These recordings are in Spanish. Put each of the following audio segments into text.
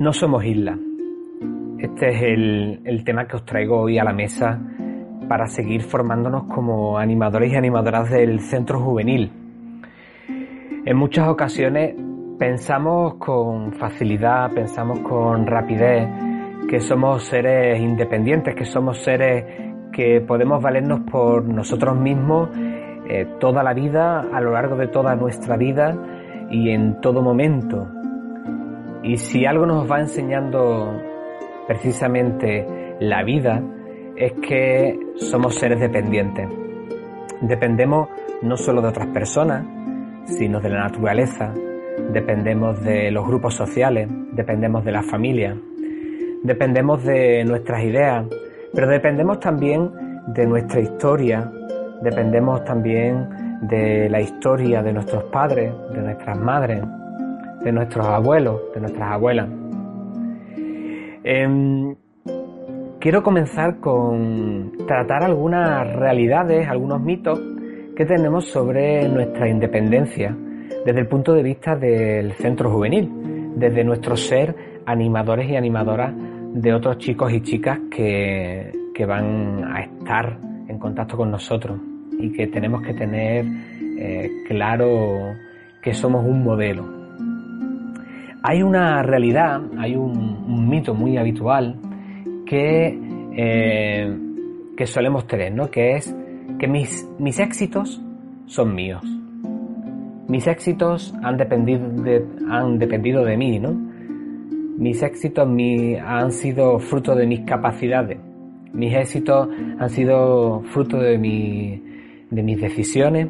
No somos islas. Este es el, tema que os traigo hoy a la mesa para seguir formándonos como animadores y animadoras del centro juvenil. En muchas ocasiones pensamos con facilidad, pensamos con rapidez que somos seres independientes, que somos seres que podemos valernos por nosotros mismos eh, toda la vida, a lo largo de toda nuestra vida y en todo momento. Y si algo nos va enseñando precisamente la vida, es que somos seres dependientes. Dependemos no solo de otras personas, sino de la naturaleza, dependemos de los grupos sociales, dependemos de la familia, dependemos de nuestras ideas, pero dependemos también de nuestra historia, dependemos también de la historia de nuestros padres, de nuestras madres, de nuestros abuelos, de nuestras abuelas. Em, quiero comenzar con tratar algunas realidades, algunos mitos que tenemos sobre nuestra independencia desde el punto de vista del centro juvenil, desde nuestro ser animadores y animadoras de otros chicos y chicas que, que van a estar en contacto con nosotros y que tenemos que tener eh, claro que somos un modelo, hay una realidad, hay un, mito muy habitual que, eh, que solemos tener, ¿no? Que es que mis, mis éxitos son míos. Mis éxitos han dependido de, han dependido de mí, ¿no? Mis éxitos han sido fruto de mis capacidades. Mis éxitos han sido fruto de, de mis decisiones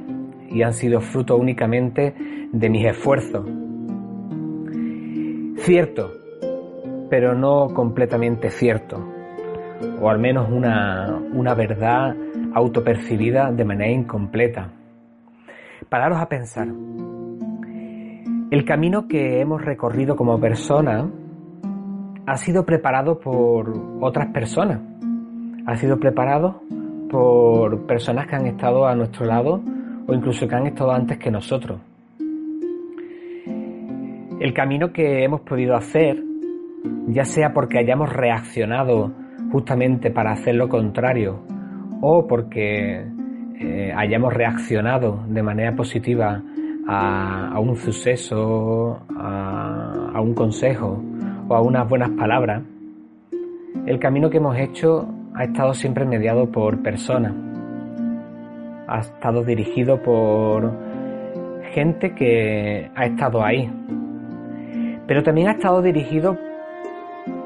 y han sido fruto únicamente de mis esfuerzos, Cierto, pero no completamente cierto, o al menos una, una verdad autopercibida de manera incompleta. Pararos a pensar. El camino que hemos recorrido como persona ha sido preparado por otras personas, ha sido preparado por personas que han estado a nuestro lado o incluso que han estado antes que nosotros. El camino que hemos podido hacer, ya sea porque hayamos reaccionado justamente para hacer lo contrario o porque eh, hayamos reaccionado de manera positiva a, un suceso, a, a un consejo o a unas buenas palabras, el camino que hemos hecho ha estado siempre mediado por personas, ha estado dirigido por gente que ha estado ahí, pero también ha estado dirigido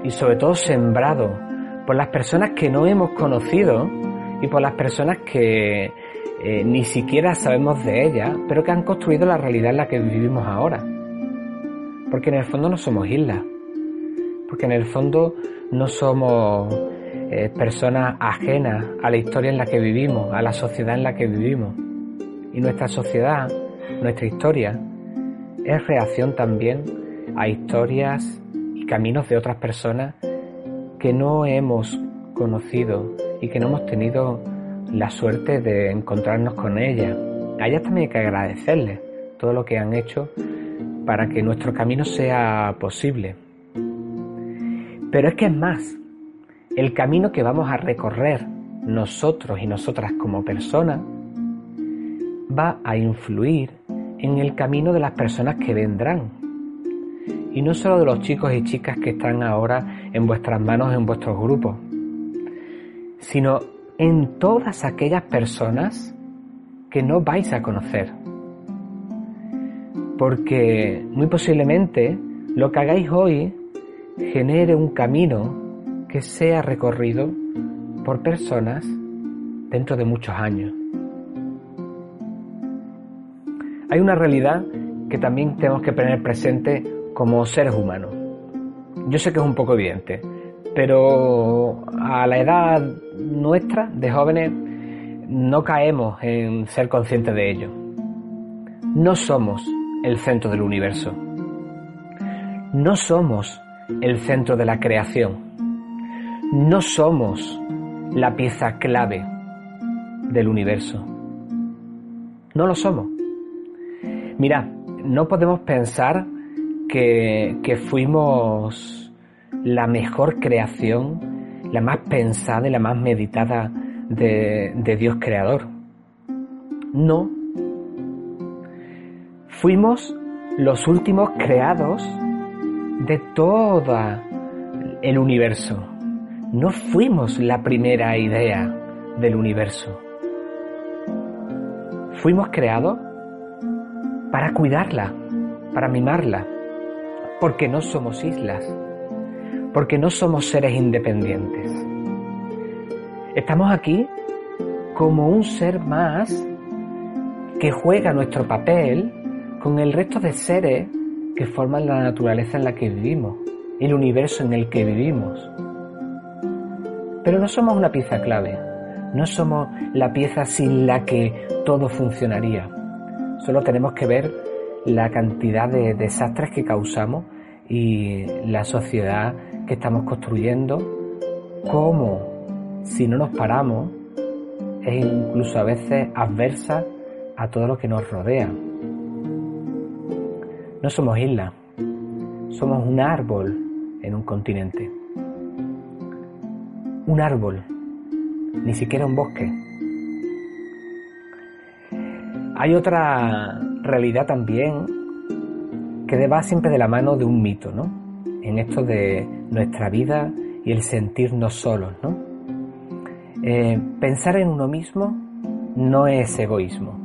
y sobre todo sembrado por las personas que no hemos conocido y por las personas que eh, ni siquiera sabemos de ellas, pero que han construido la realidad en la que vivimos ahora. Porque en el fondo no somos islas, porque en el fondo no somos eh, personas ajenas a la historia en la que vivimos, a la sociedad en la que vivimos. Y nuestra sociedad, nuestra historia, es reacción también a historias y caminos de otras personas que no hemos conocido y que no hemos tenido la suerte de encontrarnos con ellas. A ellas también hay que agradecerles todo lo que han hecho para que nuestro camino sea posible. Pero es que es más, el camino que vamos a recorrer nosotros y nosotras como personas va a influir en el camino de las personas que vendrán y no solo de los chicos y chicas que están ahora en vuestras manos en vuestros grupos, sino en todas aquellas personas que no vais a conocer. Porque muy posiblemente lo que hagáis hoy genere un camino que sea recorrido por personas dentro de muchos años. Hay una realidad que también tenemos que tener presente como seres humanos. Yo sé que es un poco evidente, pero a la edad nuestra, de jóvenes, no caemos en ser conscientes de ello. No somos el centro del universo. No somos el centro de la creación. No somos la pieza clave del universo. No lo somos. Mira, no podemos pensar que, fuimos la mejor creación, la más pensada y la más meditada de, de Dios creador. No. Fuimos los últimos creados de todo el universo. No fuimos la primera idea del universo. Fuimos creados para cuidarla, para mimarla, porque no somos islas, porque no somos seres independientes. Estamos aquí como un ser más que juega nuestro papel con el resto de seres que forman la naturaleza en la que vivimos, el universo en el que vivimos. Pero no somos una pieza clave, no somos la pieza sin la que todo funcionaría. Solo tenemos que ver la cantidad de desastres que causamos y la sociedad que estamos construyendo, cómo, si no nos paramos, es incluso a veces adversa a todo lo que nos rodea. No somos islas, somos un árbol en un continente. Un árbol, ni siquiera un bosque. Hay otra realidad también que va siempre de la mano de un mito, ¿no? En esto de nuestra vida y el sentirnos solos, ¿no? Eh, pensar en uno mismo no es egoísmo.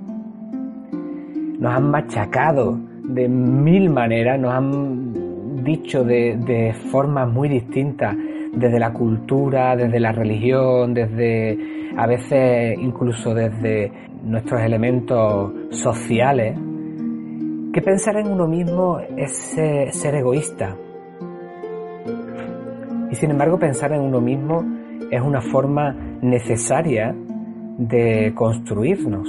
Nos han machacado de mil maneras, nos han dicho de, de formas muy distintas, desde la cultura, desde la religión, desde a veces incluso desde nuestros elementos sociales, que pensar en uno mismo es ser, egoísta. Y sin embargo pensar en uno mismo es una forma necesaria de construirnos.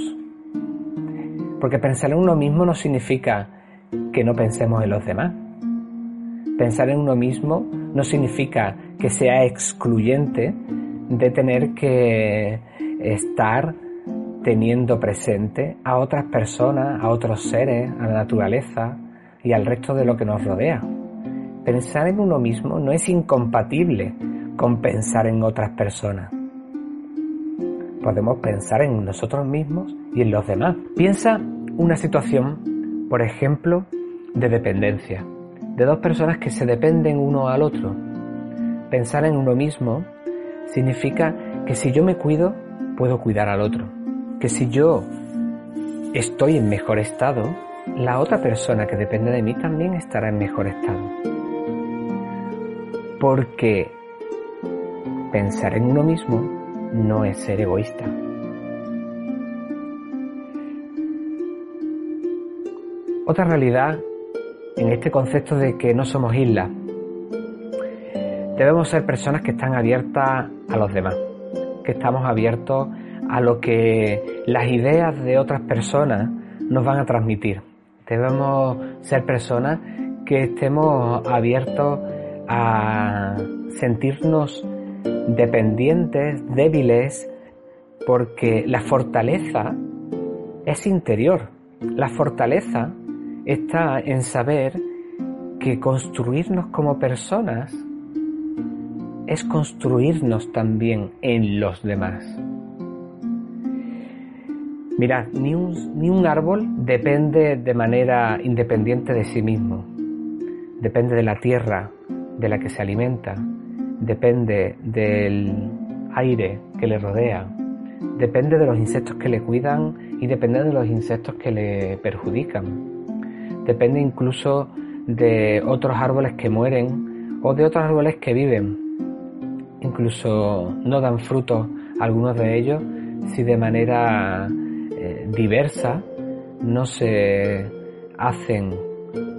Porque pensar en uno mismo no significa que no pensemos en los demás. Pensar en uno mismo no significa que sea excluyente de tener que estar teniendo presente a otras personas, a otros seres, a la naturaleza y al resto de lo que nos rodea. Pensar en uno mismo no es incompatible con pensar en otras personas. Podemos pensar en nosotros mismos y en los demás. Piensa una situación, por ejemplo, de dependencia, de dos personas que se dependen uno al otro. Pensar en uno mismo significa que si yo me cuido, puedo cuidar al otro que si yo estoy en mejor estado, la otra persona que depende de mí también estará en mejor estado. Porque pensar en uno mismo no es ser egoísta. Otra realidad en este concepto de que no somos islas. Debemos ser personas que están abiertas a los demás, que estamos abiertos a lo que las ideas de otras personas nos van a transmitir. Debemos ser personas que estemos abiertos a sentirnos dependientes, débiles, porque la fortaleza es interior. La fortaleza está en saber que construirnos como personas es construirnos también en los demás. Mirad, ni un, ni un árbol depende de manera independiente de sí mismo. Depende de la tierra de la que se alimenta, depende del aire que le rodea, depende de los insectos que le cuidan y depende de los insectos que le perjudican. Depende incluso de otros árboles que mueren o de otros árboles que viven. Incluso no dan frutos algunos de ellos si de manera diversa no se hacen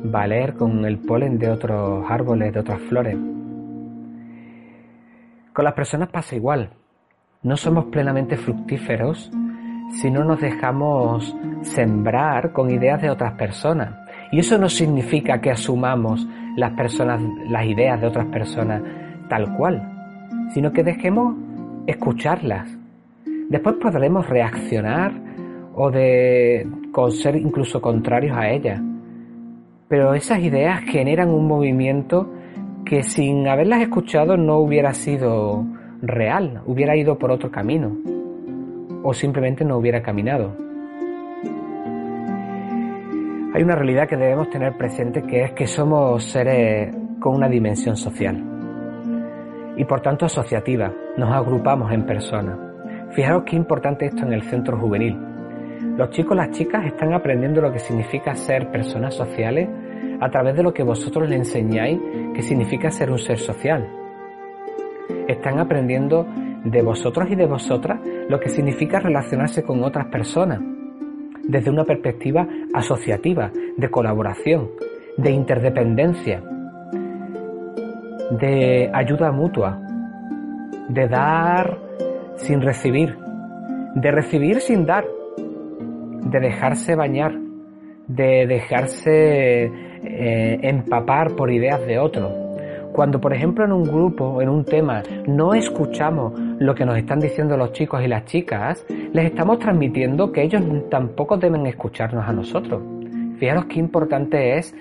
valer con el polen de otros árboles, de otras flores. Con las personas pasa igual. No somos plenamente fructíferos si no nos dejamos sembrar con ideas de otras personas. Y eso no significa que asumamos las personas, las ideas de otras personas tal cual, sino que dejemos escucharlas. Después podremos reaccionar o de ser incluso contrarios a ella. Pero esas ideas generan un movimiento que sin haberlas escuchado no hubiera sido real, hubiera ido por otro camino o simplemente no hubiera caminado. Hay una realidad que debemos tener presente que es que somos seres con una dimensión social y por tanto asociativa, nos agrupamos en personas. Fijaros qué importante esto en el centro juvenil. Los chicos, las chicas están aprendiendo lo que significa ser personas sociales a través de lo que vosotros les enseñáis que significa ser un ser social. Están aprendiendo de vosotros y de vosotras lo que significa relacionarse con otras personas desde una perspectiva asociativa, de colaboración, de interdependencia, de ayuda mutua, de dar sin recibir, de recibir sin dar, de dejarse bañar, de dejarse eh, empapar por ideas de otro. Cuando, por ejemplo, en un grupo, en un tema, no escuchamos lo que nos están diciendo los chicos y las chicas, les estamos transmitiendo que ellos tampoco deben escucharnos a nosotros. Fijaros qué importante es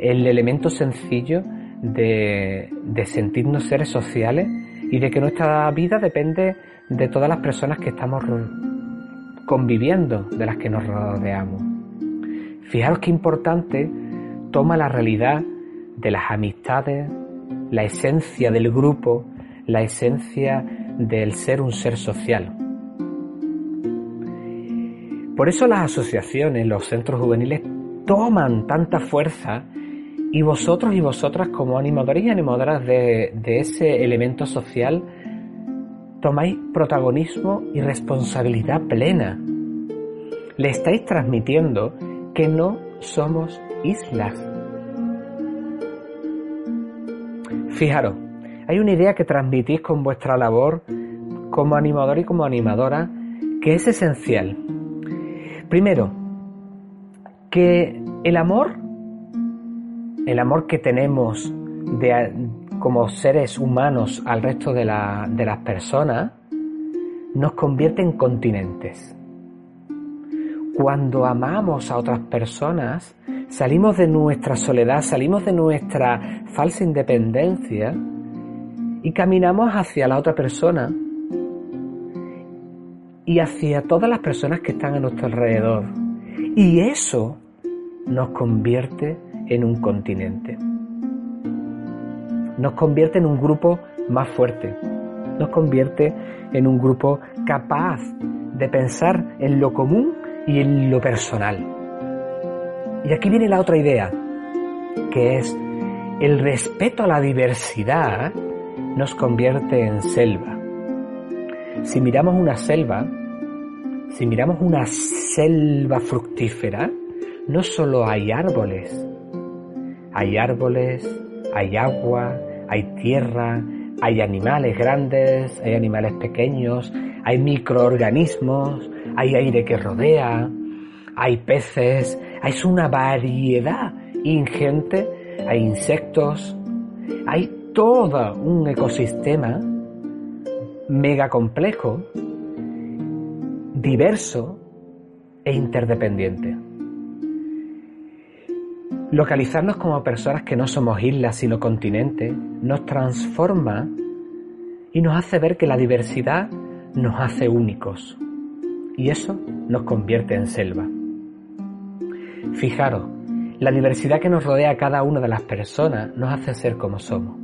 el elemento sencillo de, de sentirnos seres sociales y de que nuestra vida depende de todas las personas que estamos conviviendo, de las que nos rodeamos. Fijaros qué importante toma la realidad de las amistades, la esencia del grupo, la esencia del ser un ser social. Por eso las asociaciones, los centros juveniles toman tanta fuerza y vosotros y vosotras como animadores y animadoras de, de ese elemento social tomáis protagonismo y responsabilidad plena. Le estáis transmitiendo que no somos islas, Fijaros, hay una idea que transmitís con vuestra labor como animador y como animadora que es esencial. Primero, que el amor, el amor que tenemos como seres humanos al resto de, las personas, nos convierte en continentes. Cuando amamos a otras personas, salimos de nuestra soledad, salimos de nuestra falsa independencia y caminamos hacia la otra persona y hacia todas las personas que están a nuestro alrededor. Y eso nos convierte en un continente. Nos convierte en un grupo más fuerte. Nos convierte en un grupo capaz de pensar en lo común y en lo personal. Y aquí viene la otra idea, que es el respeto a la diversidad nos convierte en selva. Si miramos una selva, si miramos una selva fructífera, no solo hay árboles, hay árboles, hay agua, hay tierra, hay animales grandes, hay animales pequeños, hay microorganismos, hay aire que rodea, hay peces, hay una variedad ingente, hay insectos, hay todo un ecosistema mega complejo, diverso e interdependiente. Localizarnos como personas que no somos islas sino continentes nos transforma y nos hace ver que la diversidad nos hace únicos y eso nos convierte en selva. Fijaros, la diversidad que nos rodea a cada una de las personas nos hace ser como somos.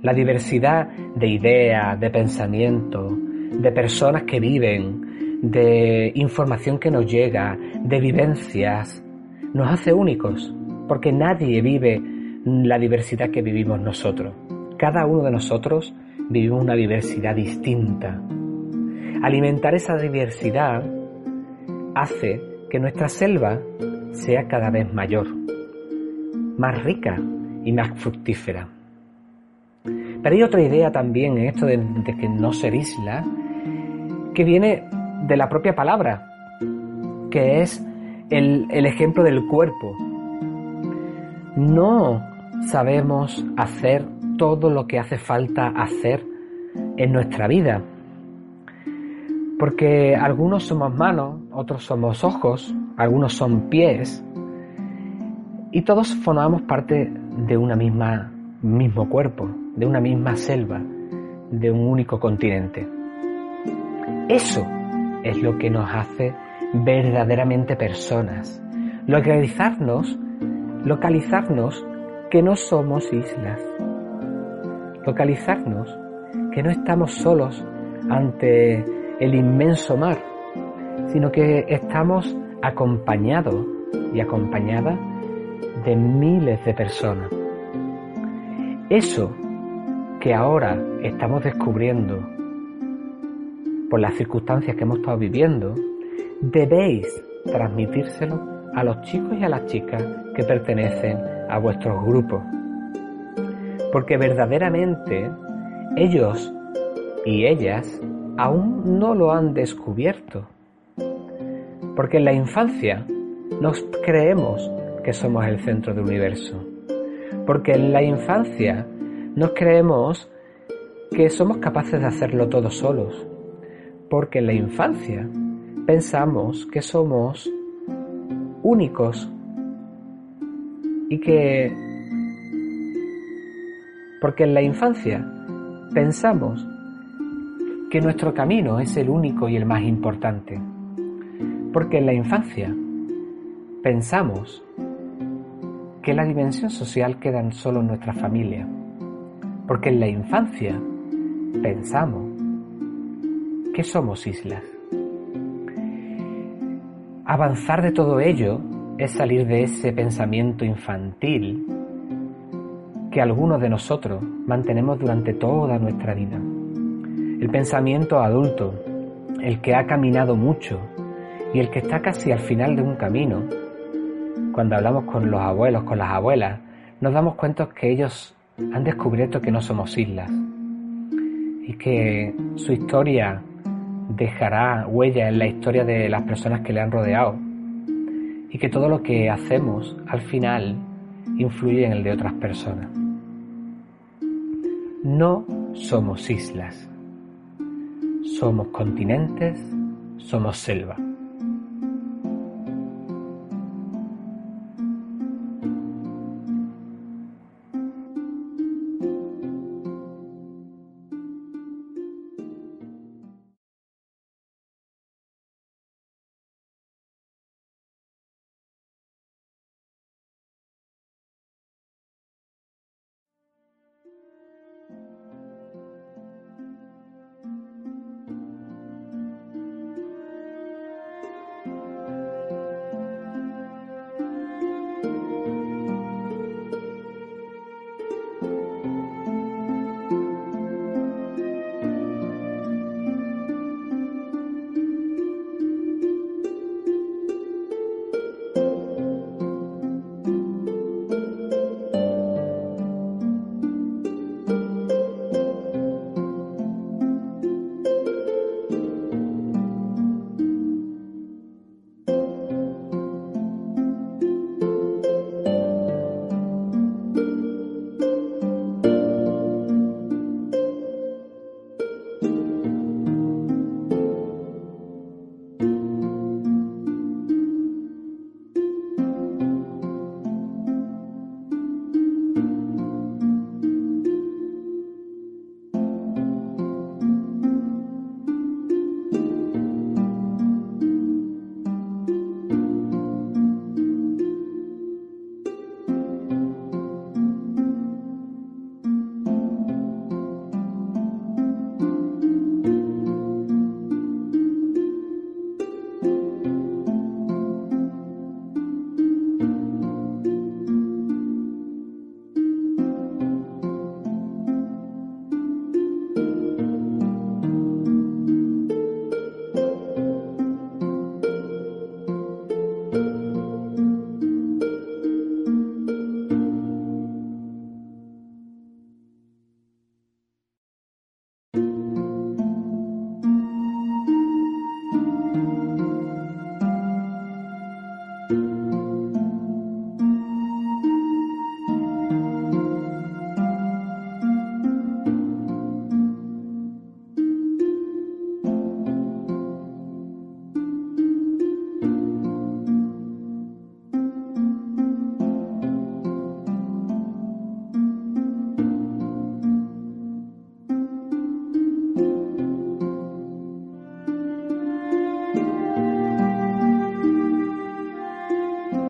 La diversidad de ideas, de pensamientos, de personas que viven, de información que nos llega, de vivencias, nos hace únicos, porque nadie vive la diversidad que vivimos nosotros. Cada uno de nosotros vivimos una diversidad distinta. Alimentar esa diversidad hace que nuestra selva sea cada vez mayor, más rica y más fructífera. Pero hay otra idea también en esto de, que no ser isla, que viene de la propia palabra, que es el, el ejemplo del cuerpo. No sabemos hacer todo lo que hace falta hacer en nuestra vida. Porque algunos somos manos, otros somos ojos, algunos son pies, y todos formamos parte de una misma mismo cuerpo, de una misma selva, de un único continente. Eso es lo que nos hace verdaderamente personas. Localizarnos, localizarnos que no somos islas. Localizarnos que no estamos solos ante el inmenso mar, sino que estamos acompañados y acompañadas de miles de personas. Eso que ahora estamos descubriendo por las circunstancias que hemos estado viviendo, debéis transmitírselo a los chicos y a las chicas que pertenecen a vuestros grupos. Porque verdaderamente ellos y ellas aún no lo han descubierto. Porque en la infancia nos creemos que somos el centro del universo porque en la infancia nos creemos que somos capaces de hacerlo todos solos, porque en la infancia pensamos que somos únicos y que porque en la infancia pensamos que nuestro camino es el único y el más importante. Porque en la infancia pensamos que la dimensión social queda solo en nuestra familia, porque en la infancia pensamos que somos islas. Avanzar de todo ello es salir de ese pensamiento infantil que algunos de nosotros mantenemos durante toda nuestra vida. El pensamiento adulto, el que ha caminado mucho y el que está casi al final de un camino, cuando hablamos con los abuelos, con las abuelas, nos damos cuenta que ellos han descubierto que no somos islas y que su historia dejará huella en la historia de las personas que le han rodeado y que todo lo que hacemos al final influye en el de otras personas. No somos islas, somos continentes, somos selva.